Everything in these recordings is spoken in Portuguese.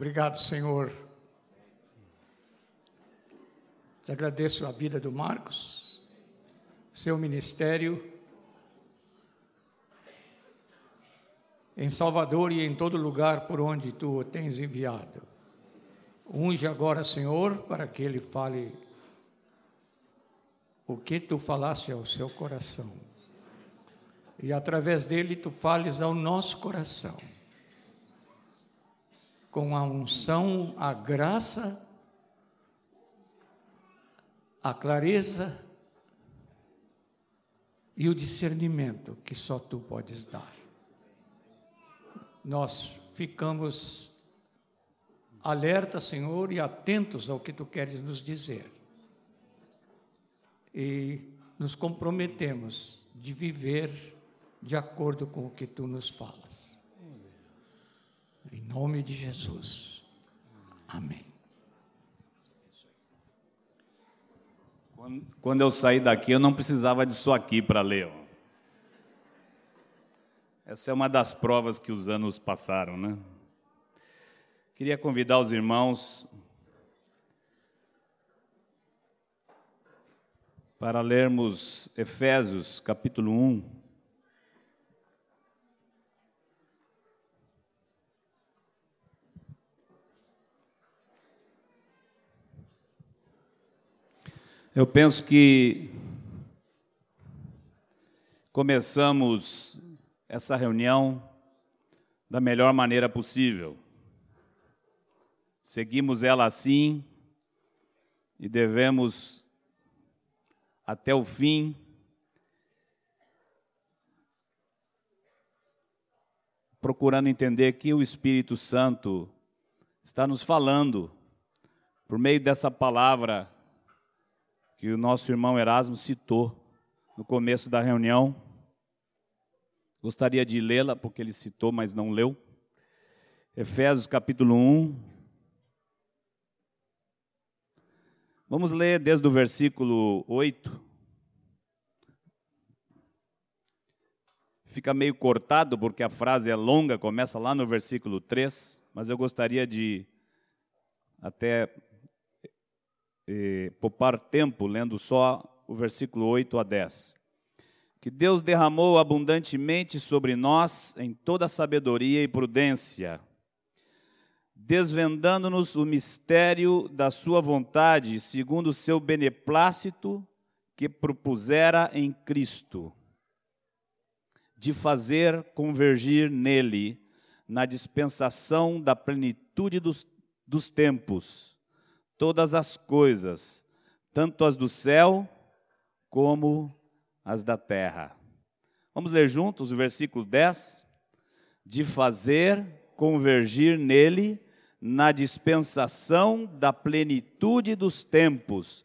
Obrigado, Senhor. Te agradeço a vida do Marcos, seu ministério em Salvador e em todo lugar por onde tu o tens enviado. Unge agora, Senhor, para que ele fale o que tu falaste ao seu coração. E através dele tu fales ao nosso coração. Com a unção, a graça, a clareza e o discernimento que só tu podes dar. Nós ficamos alerta, Senhor, e atentos ao que tu queres nos dizer. E nos comprometemos de viver de acordo com o que tu nos falas. Em nome de Jesus. Amém. Quando eu saí daqui, eu não precisava disso aqui para ler. Essa é uma das provas que os anos passaram, né? Queria convidar os irmãos para lermos Efésios capítulo 1. Eu penso que começamos essa reunião da melhor maneira possível. Seguimos ela assim e devemos até o fim procurando entender que o Espírito Santo está nos falando por meio dessa palavra que o nosso irmão Erasmo citou no começo da reunião. Gostaria de lê-la porque ele citou, mas não leu. Efésios capítulo 1, Vamos ler desde o versículo 8. Fica meio cortado porque a frase é longa, começa lá no versículo 3, mas eu gostaria de até poupar tempo lendo só o versículo 8 a 10. Que Deus derramou abundantemente sobre nós em toda sabedoria e prudência desvendando-nos o mistério da sua vontade, segundo o seu beneplácito que propusera em Cristo, de fazer convergir nele, na dispensação da plenitude dos, dos tempos, todas as coisas, tanto as do céu como as da terra. Vamos ler juntos o versículo 10? De fazer convergir nele na dispensação da plenitude dos tempos,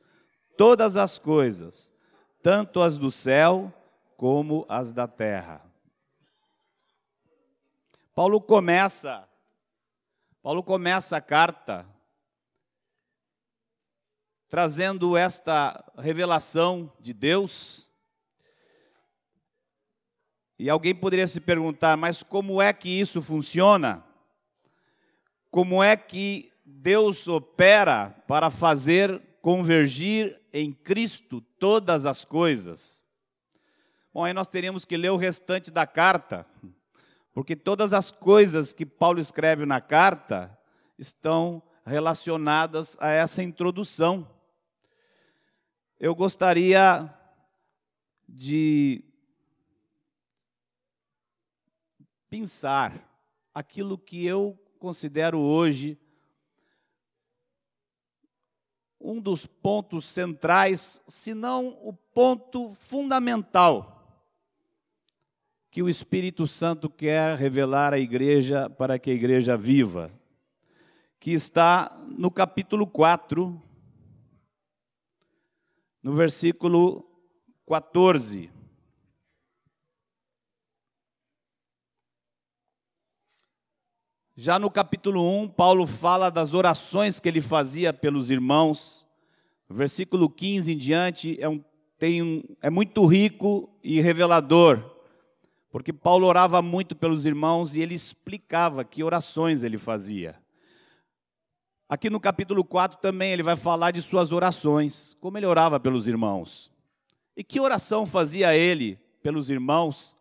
todas as coisas, tanto as do céu como as da terra. Paulo começa Paulo começa a carta trazendo esta revelação de Deus. E alguém poderia se perguntar, mas como é que isso funciona? como é que Deus opera para fazer convergir em Cristo todas as coisas. Bom, aí nós teríamos que ler o restante da carta, porque todas as coisas que Paulo escreve na carta estão relacionadas a essa introdução. Eu gostaria de pensar aquilo que eu considero hoje um dos pontos centrais, se não o ponto fundamental que o Espírito Santo quer revelar à igreja para que a igreja viva, que está no capítulo 4, no versículo 14. Já no capítulo 1, Paulo fala das orações que ele fazia pelos irmãos. versículo 15 em diante é, um, tem um, é muito rico e revelador, porque Paulo orava muito pelos irmãos e ele explicava que orações ele fazia. Aqui no capítulo 4 também ele vai falar de suas orações, como ele orava pelos irmãos. E que oração fazia ele pelos irmãos,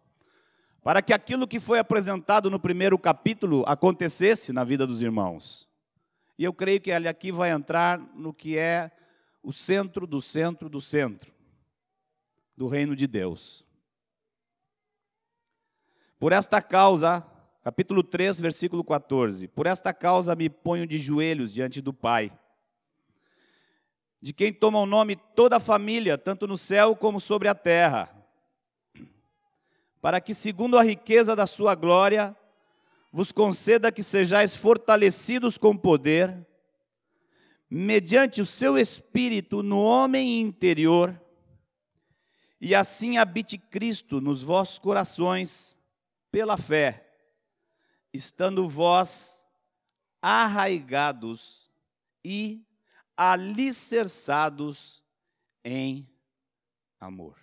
para que aquilo que foi apresentado no primeiro capítulo acontecesse na vida dos irmãos. E eu creio que ele aqui vai entrar no que é o centro do centro do centro do reino de Deus. Por esta causa, capítulo 3, versículo 14: Por esta causa me ponho de joelhos diante do Pai, de quem toma o nome toda a família, tanto no céu como sobre a terra, para que, segundo a riqueza da sua glória, vos conceda que sejais fortalecidos com poder, mediante o seu espírito no homem interior, e assim habite Cristo nos vossos corações, pela fé, estando vós arraigados e alicerçados em amor.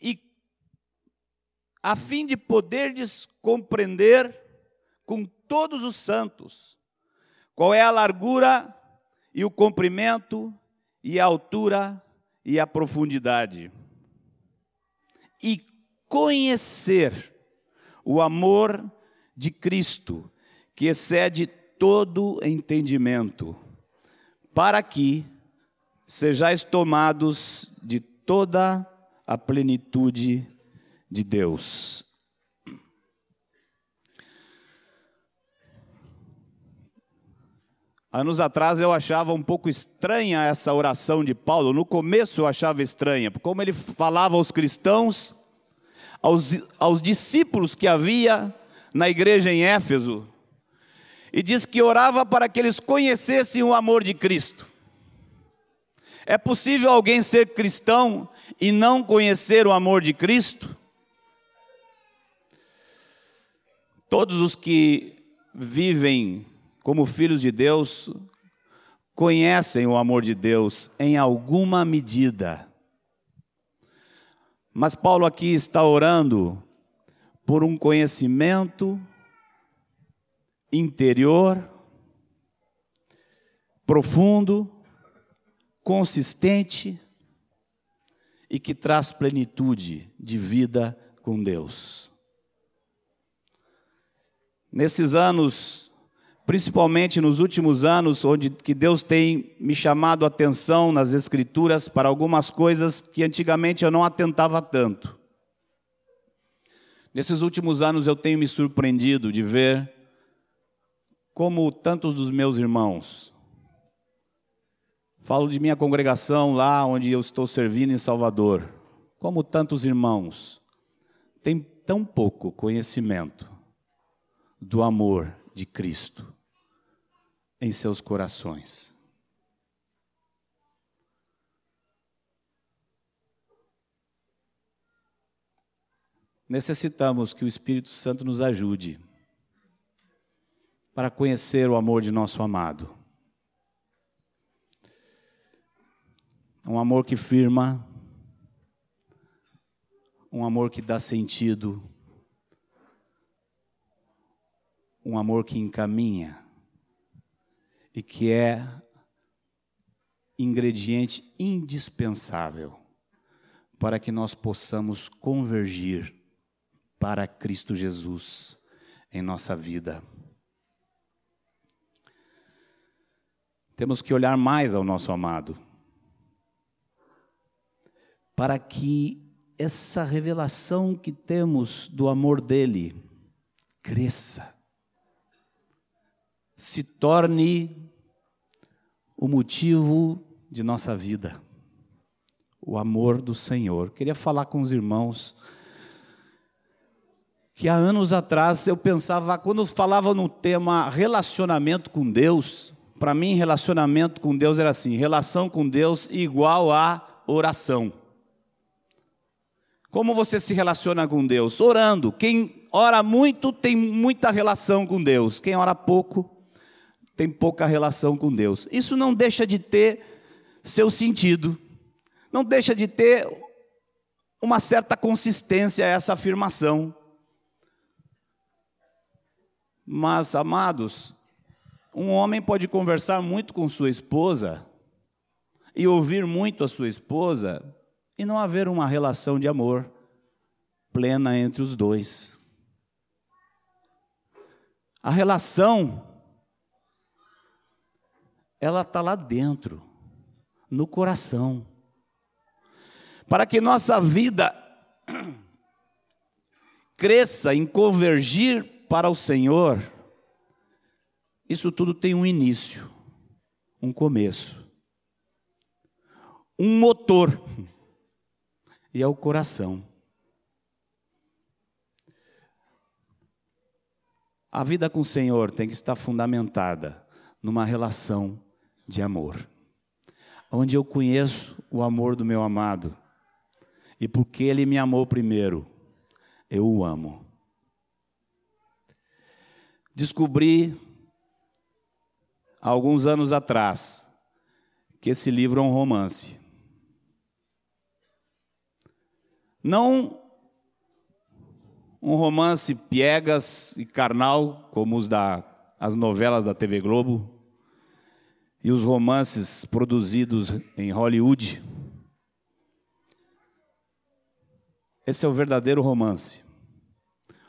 E a fim de poderdes compreender com todos os santos qual é a largura e o comprimento e a altura e a profundidade. E conhecer o amor de Cristo, que excede todo entendimento, para que sejais tomados de toda a plenitude de Deus. Anos atrás eu achava um pouco estranha essa oração de Paulo. No começo eu achava estranha, como ele falava aos cristãos, aos, aos discípulos que havia na igreja em Éfeso, e diz que orava para que eles conhecessem o amor de Cristo. É possível alguém ser cristão e não conhecer o amor de Cristo? Todos os que vivem como filhos de Deus, conhecem o amor de Deus em alguma medida. Mas Paulo aqui está orando por um conhecimento interior, profundo, consistente e que traz plenitude de vida com Deus. Nesses anos principalmente nos últimos anos, onde que Deus tem me chamado a atenção nas escrituras para algumas coisas que antigamente eu não atentava tanto. Nesses últimos anos eu tenho me surpreendido de ver como tantos dos meus irmãos, falo de minha congregação lá onde eu estou servindo em Salvador, como tantos irmãos têm tão pouco conhecimento do amor de Cristo em seus corações. Necessitamos que o Espírito Santo nos ajude para conhecer o amor de nosso amado. Um amor que firma, um amor que dá sentido, um amor que encaminha e que é ingrediente indispensável para que nós possamos convergir para Cristo Jesus em nossa vida. Temos que olhar mais ao nosso amado, para que essa revelação que temos do amor dele cresça se torne o motivo de nossa vida, o amor do Senhor. Queria falar com os irmãos que há anos atrás eu pensava, quando falava no tema relacionamento com Deus, para mim relacionamento com Deus era assim, relação com Deus igual a oração. Como você se relaciona com Deus? Orando. Quem ora muito tem muita relação com Deus. Quem ora pouco tem pouca relação com Deus. Isso não deixa de ter seu sentido, não deixa de ter uma certa consistência essa afirmação. Mas, amados, Um homem pode conversar muito com sua esposa e ouvir muito a sua esposa e não haver uma relação de amor plena entre os dois. A relação, ela está lá dentro, no coração. Para que nossa vida cresça em convergir para o Senhor, isso tudo tem um início, um começo, um motor, e é o coração. A vida com o Senhor tem que estar fundamentada numa relação de amor, onde eu conheço o amor do meu amado, e porque ele me amou primeiro, eu o amo. Descobri alguns anos atrás, que esse livro é um romance. Não um romance piegas e carnal, como os da as novelas da TV Globo e os romances produzidos em Hollywood. Esse é o verdadeiro romance.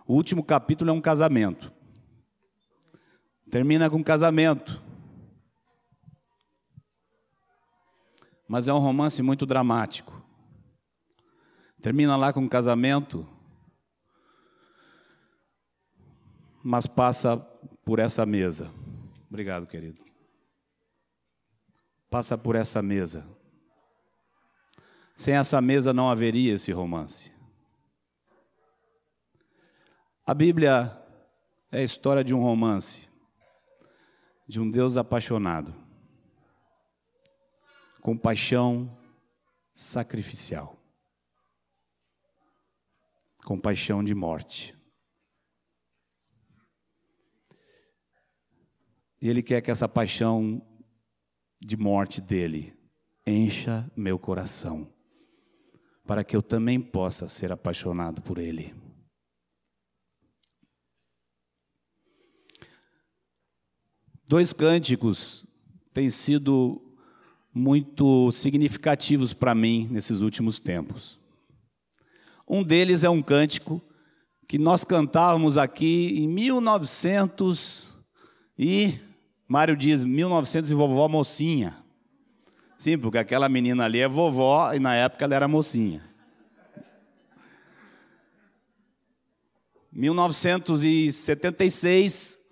O último capítulo é um casamento. Termina com casamento. mas é um romance muito dramático. Termina lá com casamento, mas passa por essa mesa. Obrigado, querido. Passa por essa mesa. Sem essa mesa não haveria esse romance. A Bíblia é a história de um romance, de um Deus apaixonado compaixão sacrificial, compaixão de morte. E Ele quer que essa paixão de morte dele encha meu coração, para que eu também possa ser apaixonado por Ele. Dois cânticos têm sido muito significativos para mim nesses últimos tempos. Um deles é um cântico que nós cantávamos aqui em 1900 e Mário diz 1900 e vovó mocinha. Sim, porque aquela menina ali é vovó e na época ela era mocinha. 1976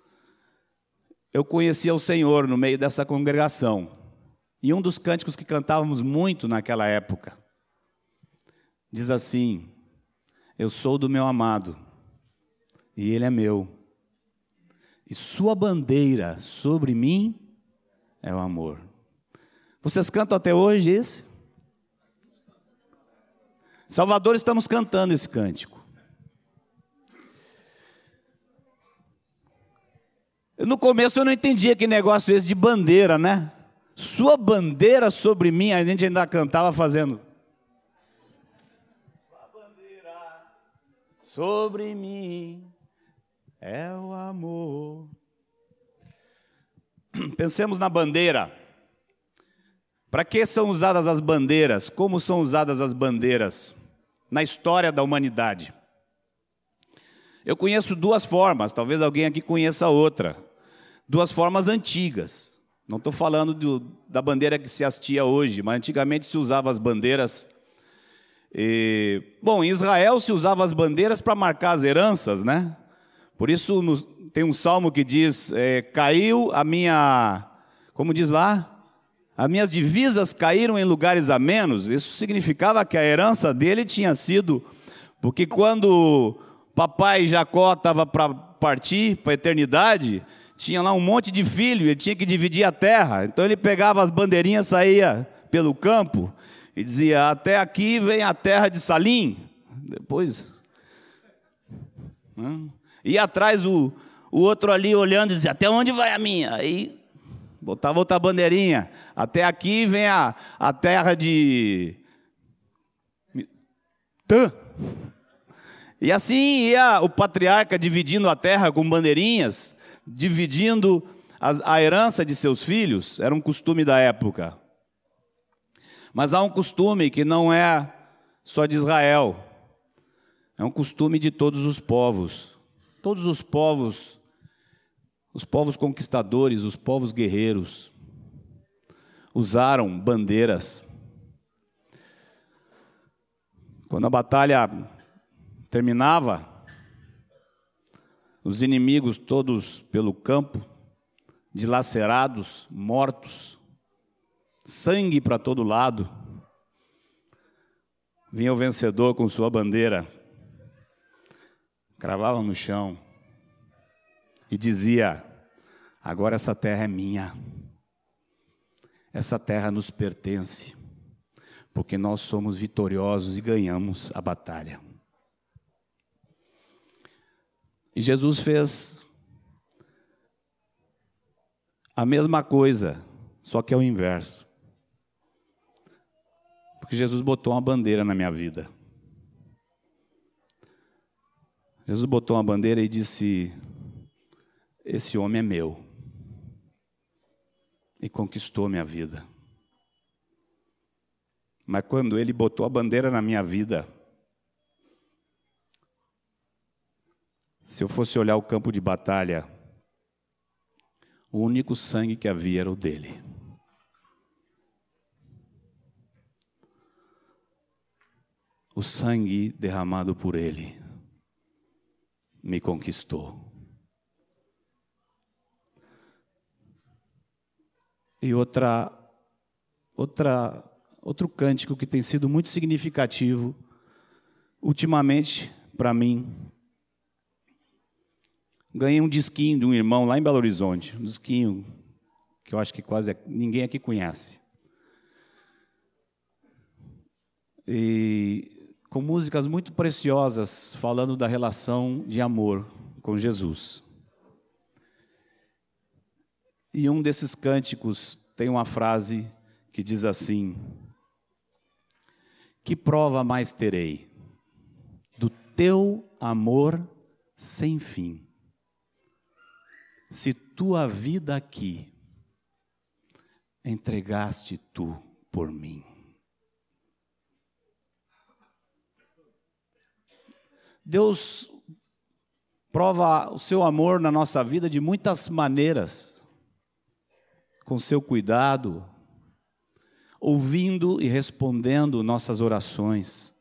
eu conhecia o Senhor no meio dessa congregação. E um dos cânticos que cantávamos muito naquela época diz assim: Eu sou do meu amado, e ele é meu, e sua bandeira sobre mim é o amor. Vocês cantam até hoje esse? Salvador, estamos cantando esse cântico. No começo eu não entendia que negócio esse de bandeira, né? Sua bandeira sobre mim, a gente ainda cantava fazendo. Sua bandeira sobre mim é o amor. Pensemos na bandeira. Para que são usadas as bandeiras? Como são usadas as bandeiras na história da humanidade? Eu conheço duas formas, talvez alguém aqui conheça outra. Duas formas antigas. Não estou falando do, da bandeira que se hastia hoje, mas antigamente se usava as bandeiras. E, bom, em Israel se usava as bandeiras para marcar as heranças, né? Por isso no, tem um salmo que diz: é, caiu a minha, como diz lá, as minhas divisas caíram em lugares a menos. Isso significava que a herança dele tinha sido, porque quando papai Jacó estava para partir para a eternidade, tinha lá um monte de filho, ele tinha que dividir a terra. Então ele pegava as bandeirinhas, saía pelo campo e dizia: Até aqui vem a terra de Salim. Depois. Né? Ia atrás o, o outro ali olhando e dizia: Até onde vai a minha? Aí botava outra bandeirinha. Até aqui vem a, a terra de. Tã. E assim ia o patriarca dividindo a terra com bandeirinhas dividindo a herança de seus filhos era um costume da época. Mas há um costume que não é só de Israel, é um costume de todos os povos. Todos os povos, os povos conquistadores, os povos guerreiros, usaram bandeiras. Quando a batalha terminava, os inimigos todos pelo campo, dilacerados, mortos, sangue para todo lado. Vinha o vencedor com sua bandeira, cravava no chão e dizia: Agora essa terra é minha, essa terra nos pertence, porque nós somos vitoriosos e ganhamos a batalha. E Jesus fez a mesma coisa, só que é o inverso. Porque Jesus botou uma bandeira na minha vida. Jesus botou uma bandeira e disse: Esse homem é meu. E conquistou minha vida. Mas quando ele botou a bandeira na minha vida, se eu fosse olhar o campo de batalha, o único sangue que havia era o dele. O sangue derramado por ele me conquistou. E outra outra outro cântico que tem sido muito significativo ultimamente para mim Ganhei um disquinho de um irmão lá em Belo Horizonte, um disquinho que eu acho que quase ninguém aqui conhece. E com músicas muito preciosas falando da relação de amor com Jesus. E um desses cânticos tem uma frase que diz assim: Que prova mais terei do teu amor sem fim? Se tua vida aqui entregaste tu por mim. Deus prova o seu amor na nossa vida de muitas maneiras, com seu cuidado, ouvindo e respondendo nossas orações.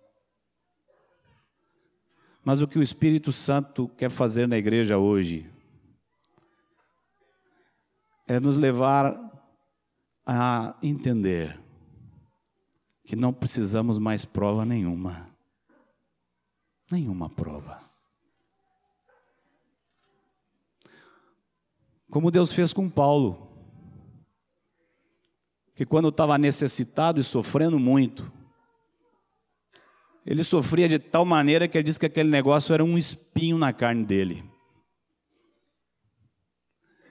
Mas o que o Espírito Santo quer fazer na igreja hoje é nos levar a entender que não precisamos mais prova nenhuma. Nenhuma prova. Como Deus fez com Paulo, que quando estava necessitado e sofrendo muito, ele sofria de tal maneira que ele disse que aquele negócio era um espinho na carne dele.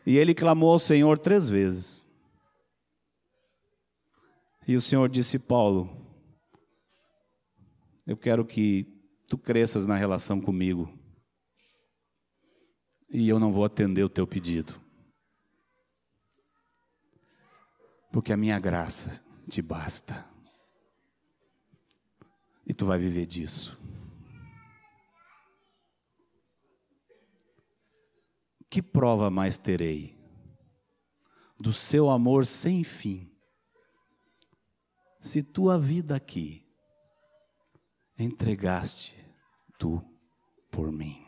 E ele clamou ao Senhor três vezes. E o Senhor disse: Paulo, eu quero que tu cresças na relação comigo. E eu não vou atender o teu pedido. Porque a minha graça te basta. E tu vai viver disso. Que prova mais terei? Do seu amor sem fim. Se tua vida aqui entregaste tu por mim.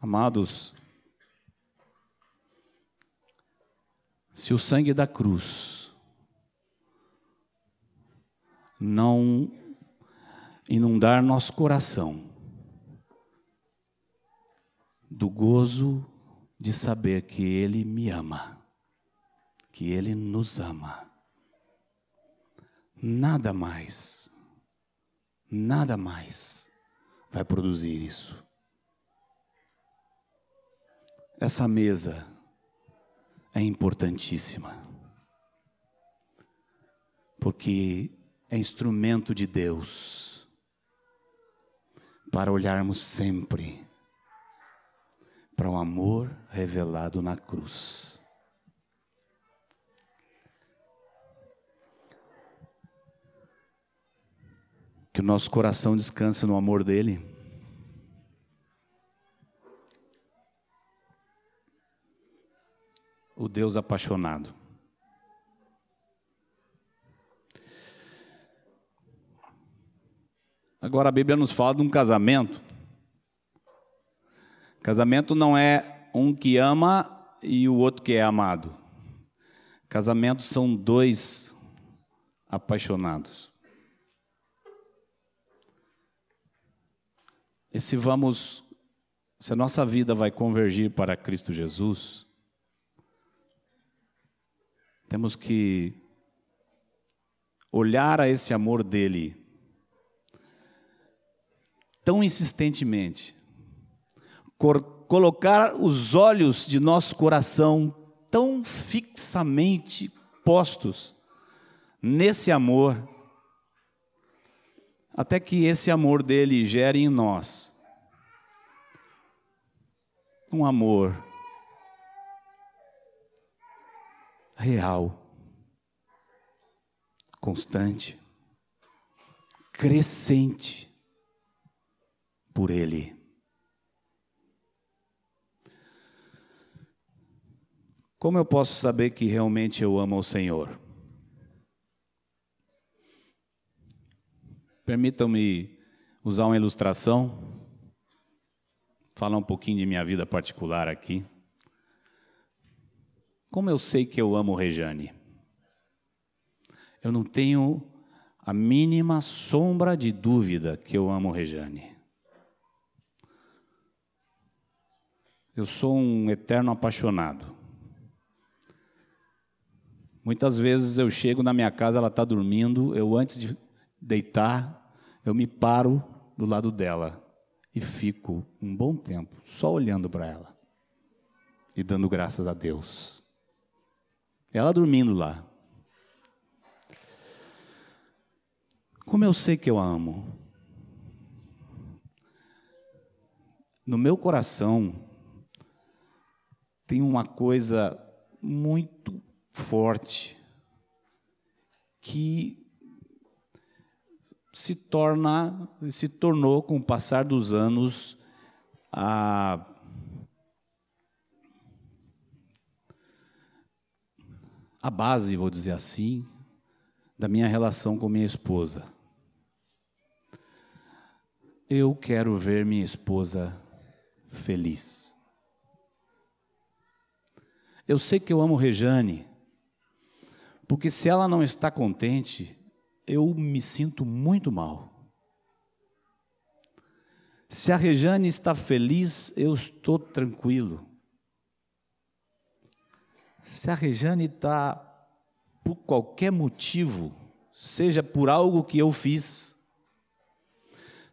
Amados, se o sangue da cruz não inundar nosso coração, do gozo de saber que Ele me ama, que Ele nos ama. Nada mais, nada mais vai produzir isso. Essa mesa é importantíssima, porque é instrumento de Deus para olharmos sempre para o amor revelado na cruz. Que o nosso coração descanse no amor dele. O Deus apaixonado. Agora a Bíblia nos fala de um casamento. Casamento não é um que ama e o outro que é amado. Casamento são dois apaixonados. E se vamos, se a nossa vida vai convergir para Cristo Jesus, temos que olhar a esse amor dele tão insistentemente, colocar os olhos de nosso coração tão fixamente postos nesse amor até que esse amor dele gere em nós um amor real, constante, crescente por ele. Como eu posso saber que realmente eu amo o Senhor? Permitam-me usar uma ilustração, falar um pouquinho de minha vida particular aqui. Como eu sei que eu amo Rejane? Eu não tenho a mínima sombra de dúvida que eu amo Rejane. Eu sou um eterno apaixonado. Muitas vezes eu chego na minha casa, ela está dormindo, eu antes de deitar, eu me paro do lado dela e fico um bom tempo só olhando para ela e dando graças a Deus. Ela dormindo lá. Como eu sei que eu a amo? No meu coração tem uma coisa muito forte que se torna, se tornou com o passar dos anos a a base, vou dizer assim, da minha relação com minha esposa. Eu quero ver minha esposa feliz. Eu sei que eu amo Rejane, porque se ela não está contente, eu me sinto muito mal. Se a Rejane está feliz, eu estou tranquilo. Se a Rejane está, por qualquer motivo, seja por algo que eu fiz,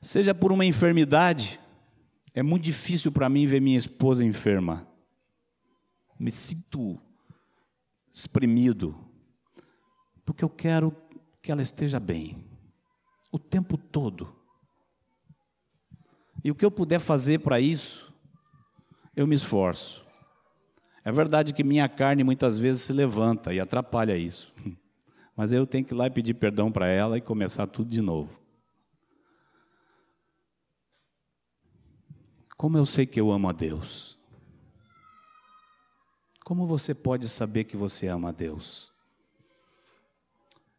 seja por uma enfermidade, é muito difícil para mim ver minha esposa enferma. Me sinto exprimido, porque eu quero que ela esteja bem, o tempo todo. E o que eu puder fazer para isso, eu me esforço. É verdade que minha carne muitas vezes se levanta e atrapalha isso. Mas eu tenho que ir lá e pedir perdão para ela e começar tudo de novo. Como eu sei que eu amo a Deus? Como você pode saber que você ama a Deus?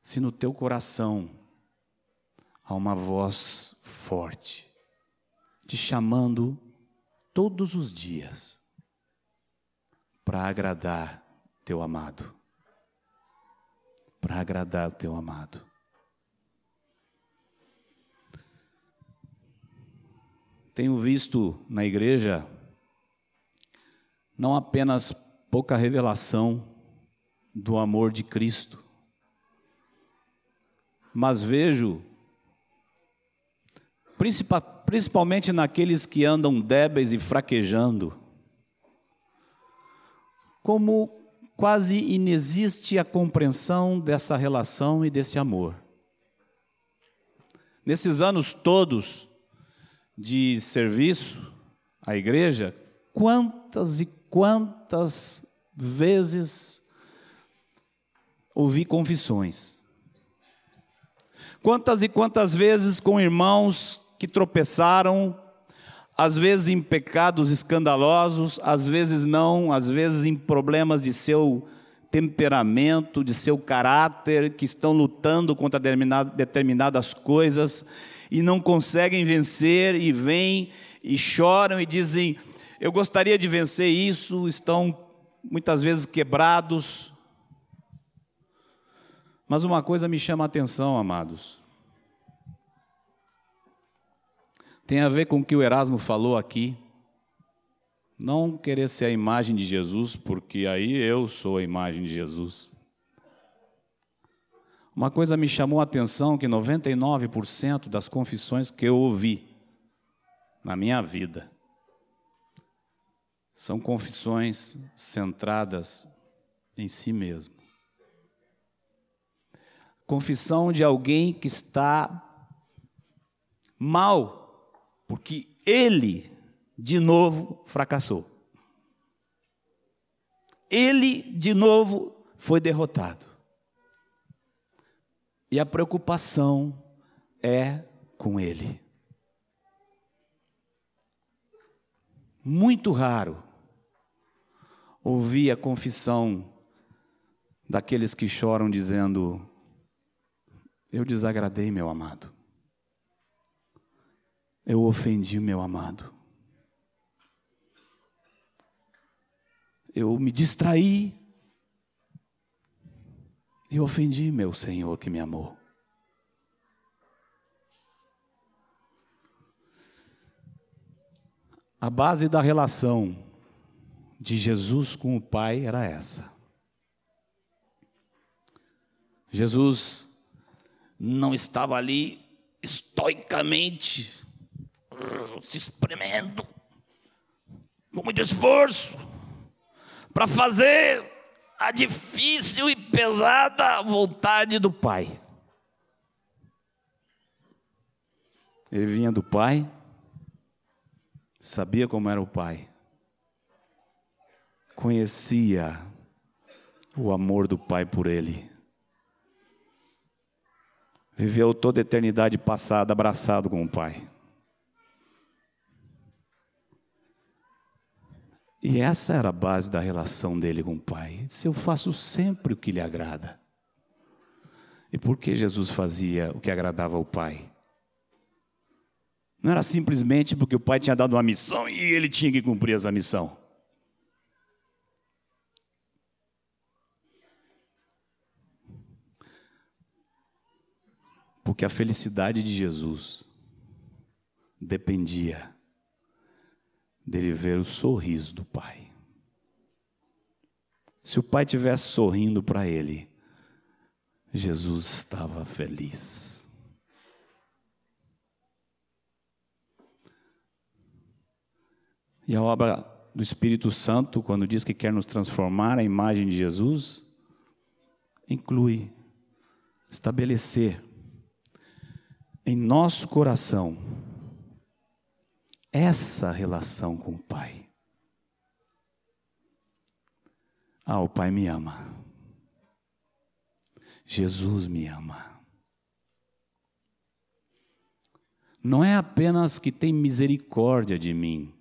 Se no teu coração há uma voz forte te chamando todos os dias para agradar teu amado. Para agradar o teu amado. Tenho visto na igreja não apenas pouca revelação do amor de Cristo, mas vejo, principalmente naqueles que andam débeis e fraquejando, como quase inexiste a compreensão dessa relação e desse amor. Nesses anos todos de serviço à igreja, quantas e quantas vezes ouvi confissões. Quantas e quantas vezes com irmãos que tropeçaram, às vezes em pecados escandalosos, às vezes não, às vezes em problemas de seu temperamento, de seu caráter, que estão lutando contra determinadas coisas e não conseguem vencer e vêm e choram e dizem: Eu gostaria de vencer isso, estão muitas vezes quebrados. Mas uma coisa me chama a atenção, amados. Tem a ver com o que o Erasmo falou aqui. Não querer ser a imagem de Jesus, porque aí eu sou a imagem de Jesus. Uma coisa me chamou a atenção que 99% das confissões que eu ouvi na minha vida são confissões centradas em si mesmo. Confissão de alguém que está mal, porque ele, de novo, fracassou. Ele, de novo, foi derrotado. E a preocupação é com ele. Muito raro ouvir a confissão daqueles que choram dizendo: Eu desagradei meu amado. Eu ofendi meu amado. Eu me distraí. E ofendi meu Senhor que me amou. A base da relação de Jesus com o Pai era essa. Jesus não estava ali estoicamente se espremendo, com muito esforço, para fazer a difícil e pesada vontade do Pai. Ele vinha do Pai sabia como era o Pai, conhecia o amor do Pai por ele. Viveu toda a eternidade passada abraçado com o Pai. E essa era a base da relação dele com o Pai. Ele disse: Eu faço sempre o que lhe agrada. E por que Jesus fazia o que agradava ao Pai? Não era simplesmente porque o pai tinha dado uma missão e ele tinha que cumprir essa missão. Porque a felicidade de Jesus dependia dele ver o sorriso do pai. Se o pai tivesse sorrindo para ele, Jesus estava feliz. E a obra do Espírito Santo, quando diz que quer nos transformar à imagem de Jesus, inclui estabelecer em nosso coração essa relação com o Pai. Ah, o Pai me ama. Jesus me ama. Não é apenas que tem misericórdia de mim,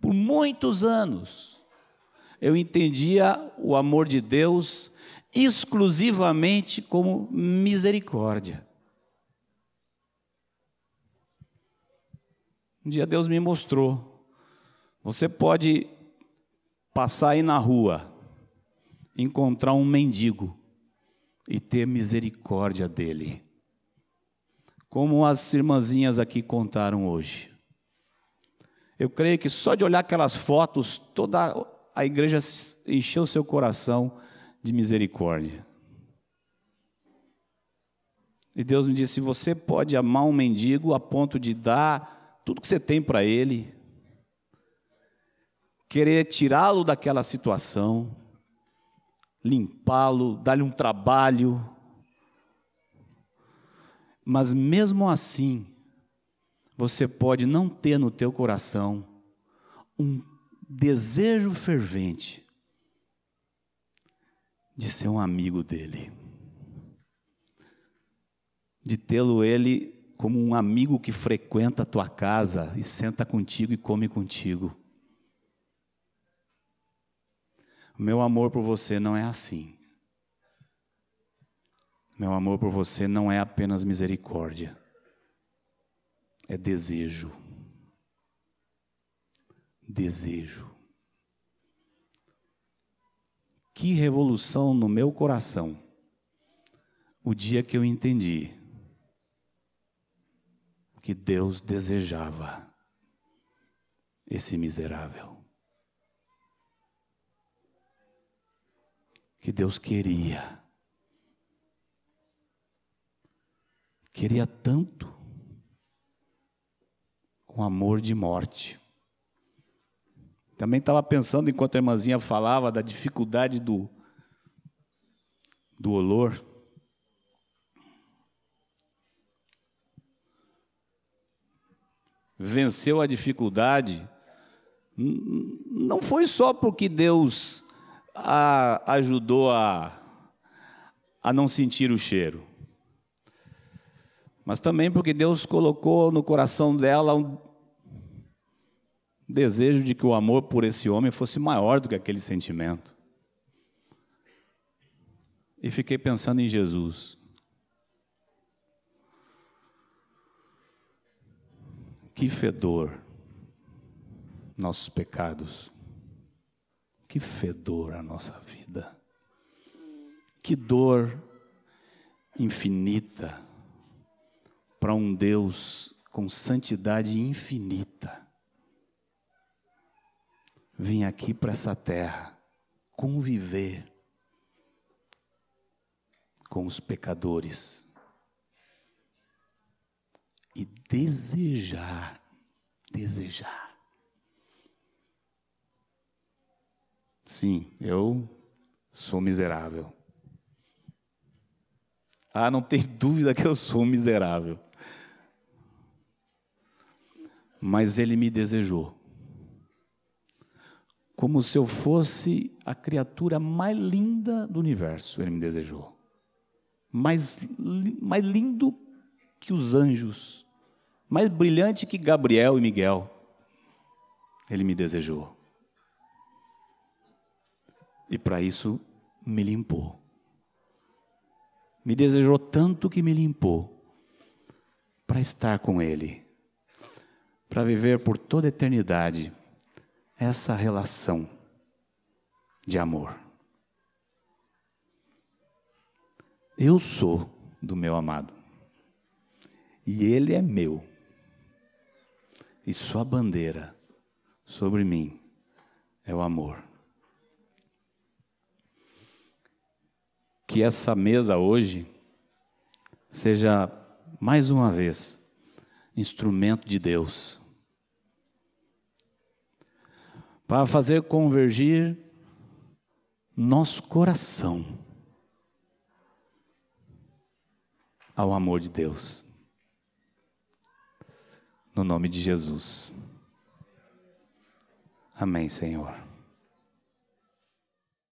por muitos anos, eu entendia o amor de Deus exclusivamente como misericórdia. Um dia Deus me mostrou. Você pode passar aí na rua, encontrar um mendigo e ter misericórdia dele. Como as irmãzinhas aqui contaram hoje. Eu creio que só de olhar aquelas fotos, toda a igreja encheu seu coração de misericórdia. E Deus me disse: você pode amar um mendigo a ponto de dar tudo que você tem para ele, querer tirá-lo daquela situação, limpá-lo, dar-lhe um trabalho, mas mesmo assim, você pode não ter no teu coração um desejo fervente de ser um amigo dele, de tê-lo ele como um amigo que frequenta a tua casa e senta contigo e come contigo. Meu amor por você não é assim. Meu amor por você não é apenas misericórdia, é desejo. Desejo. Que revolução no meu coração o dia que eu entendi que Deus desejava esse miserável. Que Deus queria. Queria tanto com amor de morte. Também estava pensando, enquanto a irmãzinha falava, da dificuldade do, do olor. Venceu a dificuldade, não foi só porque Deus a ajudou a, a não sentir o cheiro, mas também porque Deus colocou no coração dela um, desejo de que o amor por esse homem fosse maior do que aquele sentimento. E fiquei pensando em Jesus. Que fedor nossos pecados. Que fedor a nossa vida. Que dor infinita para um Deus com santidade infinita vim aqui para essa terra conviver com os pecadores e desejar, desejar. Sim, eu sou miserável. Ah, não tem dúvida que eu sou miserável. Mas ele me desejou como se eu fosse a criatura mais linda do universo, ele me desejou. Mais, mais lindo que os anjos, mais brilhante que Gabriel e Miguel, ele me desejou. E para isso me limpou. Me desejou tanto que me limpou para estar com Ele, para viver por toda a eternidade essa relação de amor. Eu sou do meu amado, e ele é meu, e sua bandeira sobre mim é o amor. Que essa mesa hoje seja, mais uma vez, instrumento de Deus para fazer convergir nosso coração ao amor de Deus. No nome de Jesus. Amém, Senhor.